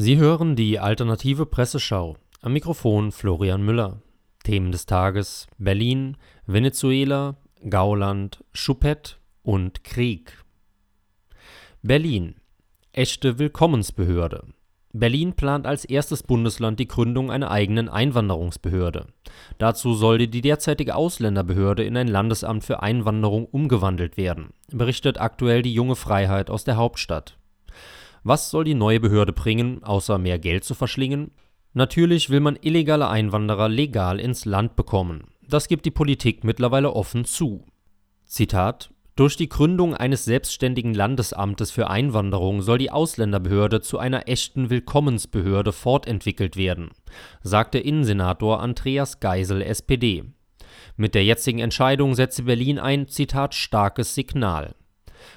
Sie hören die alternative Presseschau. Am Mikrofon Florian Müller. Themen des Tages: Berlin, Venezuela, Gauland, Choupette und Krieg. Berlin. Echte Willkommensbehörde. Berlin plant als erstes Bundesland die Gründung einer eigenen Einwanderungsbehörde. Dazu sollte die derzeitige Ausländerbehörde in ein Landesamt für Einwanderung umgewandelt werden, berichtet aktuell die Junge Freiheit aus der Hauptstadt. Was soll die neue Behörde bringen, außer mehr Geld zu verschlingen? Natürlich will man illegale Einwanderer legal ins Land bekommen. Das gibt die Politik mittlerweile offen zu. Zitat durch die Gründung eines selbstständigen Landesamtes für Einwanderung soll die Ausländerbehörde zu einer echten Willkommensbehörde fortentwickelt werden, sagte Innensenator Andreas Geisel SPD. Mit der jetzigen Entscheidung setze Berlin ein, Zitat, starkes Signal.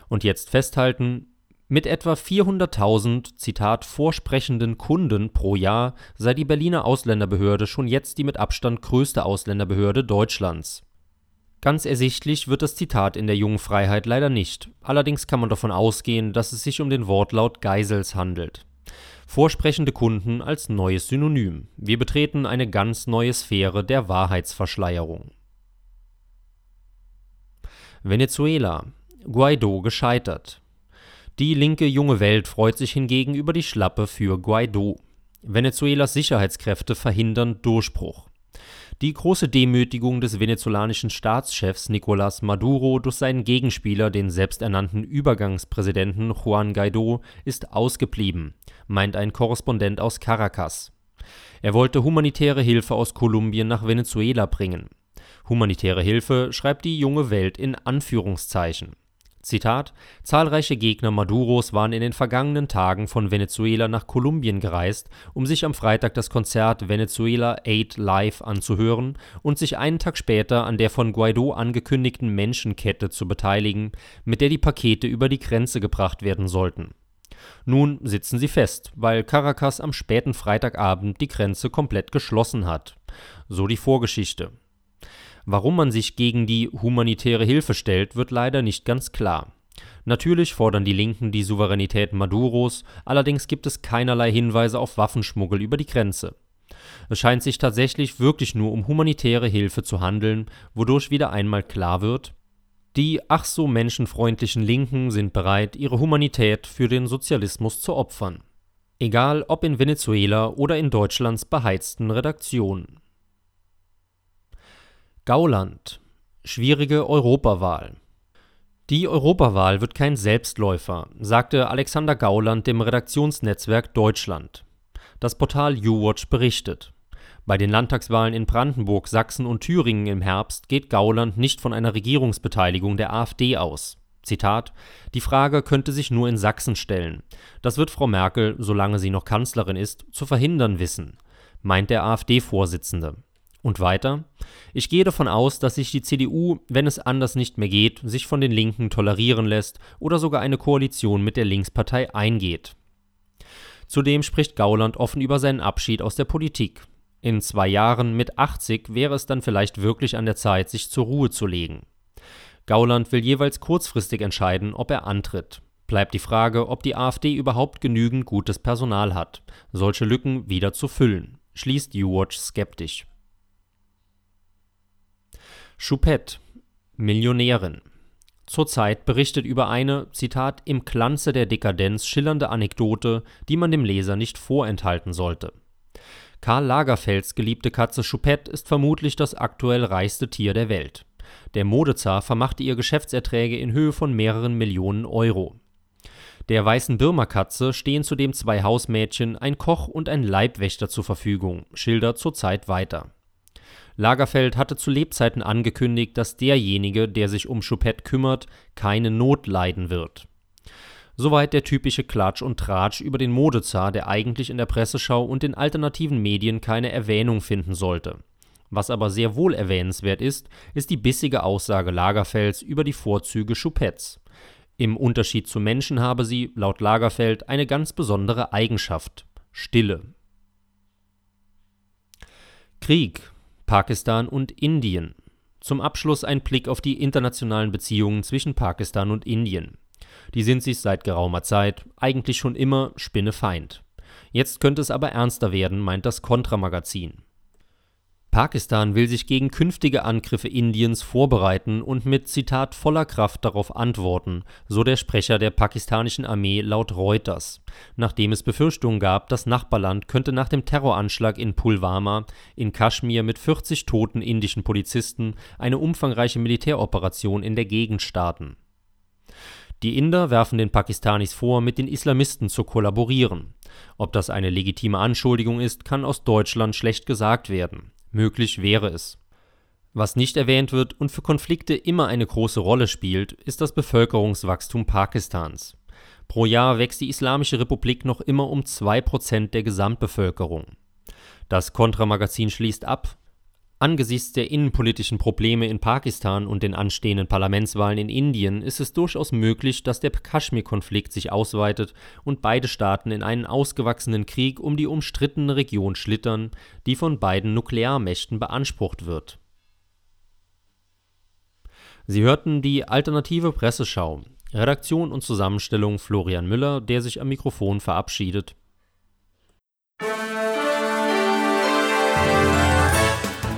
Und jetzt festhalten, mit etwa 400.000, Zitat, vorsprechenden Kunden pro Jahr sei die Berliner Ausländerbehörde schon jetzt die mit Abstand größte Ausländerbehörde Deutschlands. Ganz ersichtlich wird das Zitat in der Jungen Freiheit leider nicht. Allerdings kann man davon ausgehen, dass es sich um den Wortlaut Geisels handelt. Vorsprechende Kunden als neues Synonym. Wir betreten eine ganz neue Sphäre der Wahrheitsverschleierung. Venezuela. Guaido gescheitert. Die linke Junge Welt freut sich hingegen über die Schlappe für Guaido. Venezuelas Sicherheitskräfte verhindern Durchbruch. Die große Demütigung des venezolanischen Staatschefs Nicolás Maduro durch seinen Gegenspieler, den selbsternannten Übergangspräsidenten Juan Guaido, ist ausgeblieben, meint ein Korrespondent aus Caracas. Er wollte humanitäre Hilfe aus Kolumbien nach Venezuela bringen. Humanitäre Hilfe schreibt die junge Welt in Anführungszeichen. Zitat: Zahlreiche Gegner Maduros waren in den vergangenen Tagen von Venezuela nach Kolumbien gereist, um sich am Freitag das Konzert Venezuela Aid Live anzuhören und sich einen Tag später an der von Guaido angekündigten Menschenkette zu beteiligen, mit der die Pakete über die Grenze gebracht werden sollten. Nun sitzen sie fest, weil Caracas am späten Freitagabend die Grenze komplett geschlossen hat. So die Vorgeschichte Warum man sich gegen die humanitäre Hilfe stellt, wird leider nicht ganz klar. Natürlich fordern die Linken die Souveränität Maduros, allerdings gibt es keinerlei Hinweise auf Waffenschmuggel über die Grenze. Es scheint sich tatsächlich wirklich nur um humanitäre Hilfe zu handeln, wodurch wieder einmal klar wird, die ach so menschenfreundlichen Linken sind bereit, ihre Humanität für den Sozialismus zu opfern. Egal ob in Venezuela oder in Deutschlands beheizten Redaktionen. Gauland. Schwierige Europawahl. Die Europawahl wird kein Selbstläufer, sagte Alexander Gauland dem Redaktionsnetzwerk Deutschland. Das Portal YouWatch berichtet. Bei den Landtagswahlen in Brandenburg, Sachsen und Thüringen im Herbst geht Gauland nicht von einer Regierungsbeteiligung der AfD aus. Zitat: Die Frage könnte sich nur in Sachsen stellen. Das wird Frau Merkel, solange sie noch Kanzlerin ist, zu verhindern wissen, meint der AfD-Vorsitzende. Und weiter: Ich gehe davon aus, dass sich die CDU, wenn es anders nicht mehr geht, sich von den Linken tolerieren lässt oder sogar eine Koalition mit der Linkspartei eingeht. Zudem spricht Gauland offen über seinen Abschied aus der Politik. In zwei Jahren mit 80 wäre es dann vielleicht wirklich an der Zeit, sich zur Ruhe zu legen. Gauland will jeweils kurzfristig entscheiden, ob er antritt. Bleibt die Frage, ob die AfD überhaupt genügend gutes Personal hat, solche Lücken wieder zu füllen, schließt YouWatch skeptisch. Choupette, Millionärin. Zurzeit berichtet über eine, Zitat, im Glanze der Dekadenz schillernde Anekdote, die man dem Leser nicht vorenthalten sollte. Karl Lagerfelds geliebte Katze Choupette ist vermutlich das aktuell reichste Tier der Welt. Der Modezar vermachte ihr Geschäftserträge in Höhe von mehreren Millionen Euro. Der weißen Birma-Katze stehen zudem zwei Hausmädchen, ein Koch und ein Leibwächter zur Verfügung, schildert zurzeit weiter. Lagerfeld hatte zu Lebzeiten angekündigt, dass derjenige, der sich um Choupette kümmert, keine Not leiden wird. Soweit der typische Klatsch und Tratsch über den Modezar, der eigentlich in der Presseschau und den alternativen Medien keine Erwähnung finden sollte. Was aber sehr wohl erwähnenswert ist, ist die bissige Aussage Lagerfelds über die Vorzüge Choupets. Im Unterschied zu Menschen habe sie, laut Lagerfeld, eine ganz besondere Eigenschaft: Stille. Krieg, Pakistan und Indien. Zum Abschluss ein Blick auf die internationalen Beziehungen zwischen Pakistan und Indien. Die sind sich seit geraumer Zeit, eigentlich schon immer, Spinnefeind. Jetzt könnte es aber ernster werden, meint das Kontramagazin. Pakistan will sich gegen künftige Angriffe Indiens vorbereiten und mit Zitat voller Kraft darauf antworten, so der Sprecher der pakistanischen Armee laut Reuters, nachdem es Befürchtungen gab, das Nachbarland könnte nach dem Terroranschlag in Pulwama in Kaschmir mit 40 toten indischen Polizisten eine umfangreiche Militäroperation in der Gegend starten. Die Inder werfen den Pakistanis vor, mit den Islamisten zu kollaborieren. Ob das eine legitime Anschuldigung ist, kann aus Deutschland schlecht gesagt werden. Möglich wäre es. Was nicht erwähnt wird und für Konflikte immer eine große Rolle spielt, ist das Bevölkerungswachstum Pakistans. Pro Jahr wächst die Islamische Republik noch immer um 2% der Gesamtbevölkerung. Das Kontramagazin schließt ab, Angesichts der innenpolitischen Probleme in Pakistan und den anstehenden Parlamentswahlen in Indien ist es durchaus möglich, dass der Kaschmir-Konflikt sich ausweitet und beide Staaten in einen ausgewachsenen Krieg um die umstrittene Region schlittern, die von beiden Nuklearmächten beansprucht wird. Sie hörten die alternative Presseschau. Redaktion und Zusammenstellung Florian Müller, der sich am Mikrofon verabschiedet.